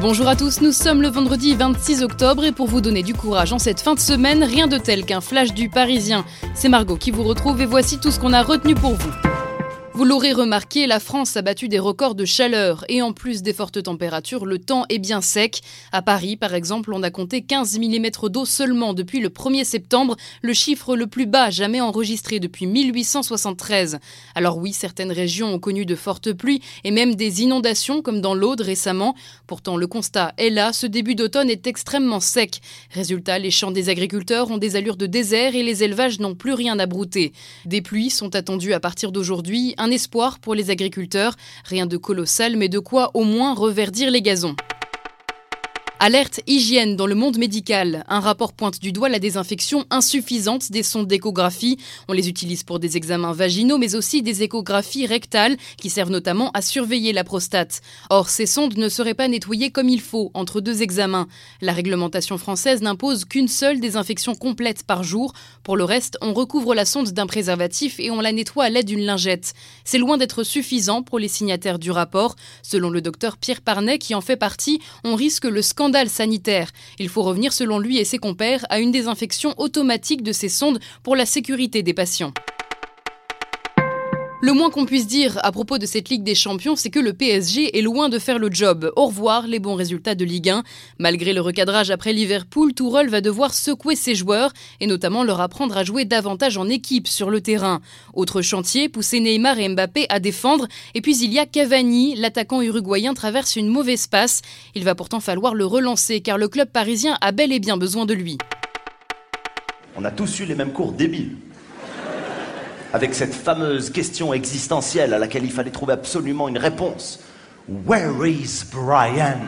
Bonjour à tous, nous sommes le vendredi 26 octobre et pour vous donner du courage en cette fin de semaine, rien de tel qu'un flash du Parisien. C'est Margot qui vous retrouve et voici tout ce qu'on a retenu pour vous. Vous l'aurez remarqué, la France a battu des records de chaleur et en plus des fortes températures, le temps est bien sec. À Paris, par exemple, on a compté 15 mm d'eau seulement depuis le 1er septembre, le chiffre le plus bas jamais enregistré depuis 1873. Alors oui, certaines régions ont connu de fortes pluies et même des inondations comme dans l'Aude récemment. Pourtant, le constat est là, ce début d'automne est extrêmement sec. Résultat, les champs des agriculteurs ont des allures de désert et les élevages n'ont plus rien à brouter. Des pluies sont attendues à partir d'aujourd'hui, espoir pour les agriculteurs. Rien de colossal, mais de quoi au moins reverdir les gazons. Alerte hygiène dans le monde médical. Un rapport pointe du doigt la désinfection insuffisante des sondes d'échographie. On les utilise pour des examens vaginaux, mais aussi des échographies rectales qui servent notamment à surveiller la prostate. Or, ces sondes ne seraient pas nettoyées comme il faut entre deux examens. La réglementation française n'impose qu'une seule désinfection complète par jour. Pour le reste, on recouvre la sonde d'un préservatif et on la nettoie à l'aide d'une lingette. C'est loin d'être suffisant pour les signataires du rapport. Selon le docteur Pierre Parnet, qui en fait partie, on risque le scandale Il faut revenir, selon lui et ses compères, à une désinfection automatique de ces sondes pour la sécurité des patients. Le moins qu'on puisse dire à propos de cette Ligue des Champions, c'est que le PSG est loin de faire le job. Au revoir les bons résultats de Ligue 1. Malgré le recadrage après Liverpool, Tourelle va devoir secouer ses joueurs et notamment leur apprendre à jouer davantage en équipe sur le terrain. Autre chantier, pousser Neymar et Mbappé à défendre. Et puis il y a Cavani, l'attaquant uruguayen traverse une mauvaise passe. Il va pourtant falloir le relancer car le club parisien a bel et bien besoin de lui. On a tous eu les mêmes cours débiles avec cette fameuse question existentielle à laquelle il fallait trouver absolument une réponse. Where is Brian?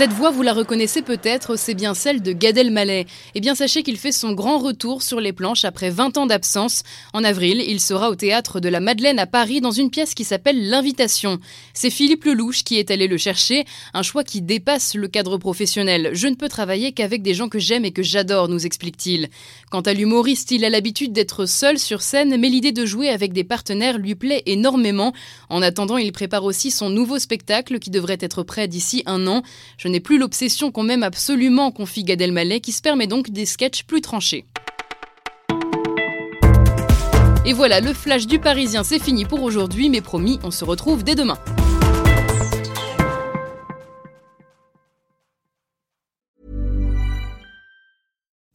Cette voix, vous la reconnaissez peut-être, c'est bien celle de Gad Elmaleh. Eh bien, sachez qu'il fait son grand retour sur les planches après 20 ans d'absence. En avril, il sera au théâtre de la Madeleine à Paris dans une pièce qui s'appelle L'Invitation. C'est Philippe Lelouch qui est allé le chercher, un choix qui dépasse le cadre professionnel. Je ne peux travailler qu'avec des gens que j'aime et que j'adore, nous explique-t-il. Quant à l'humoriste, il a l'habitude d'être seul sur scène, mais l'idée de jouer avec des partenaires lui plaît énormément. En attendant, il prépare aussi son nouveau spectacle qui devrait être prêt d'ici un an n'est plus l'obsession qu'on m'aime absolument, confie Gad Elmaleh, qui se permet donc des sketchs plus tranchés. Et voilà, le flash du Parisien, c'est fini pour aujourd'hui, mais promis, on se retrouve dès demain.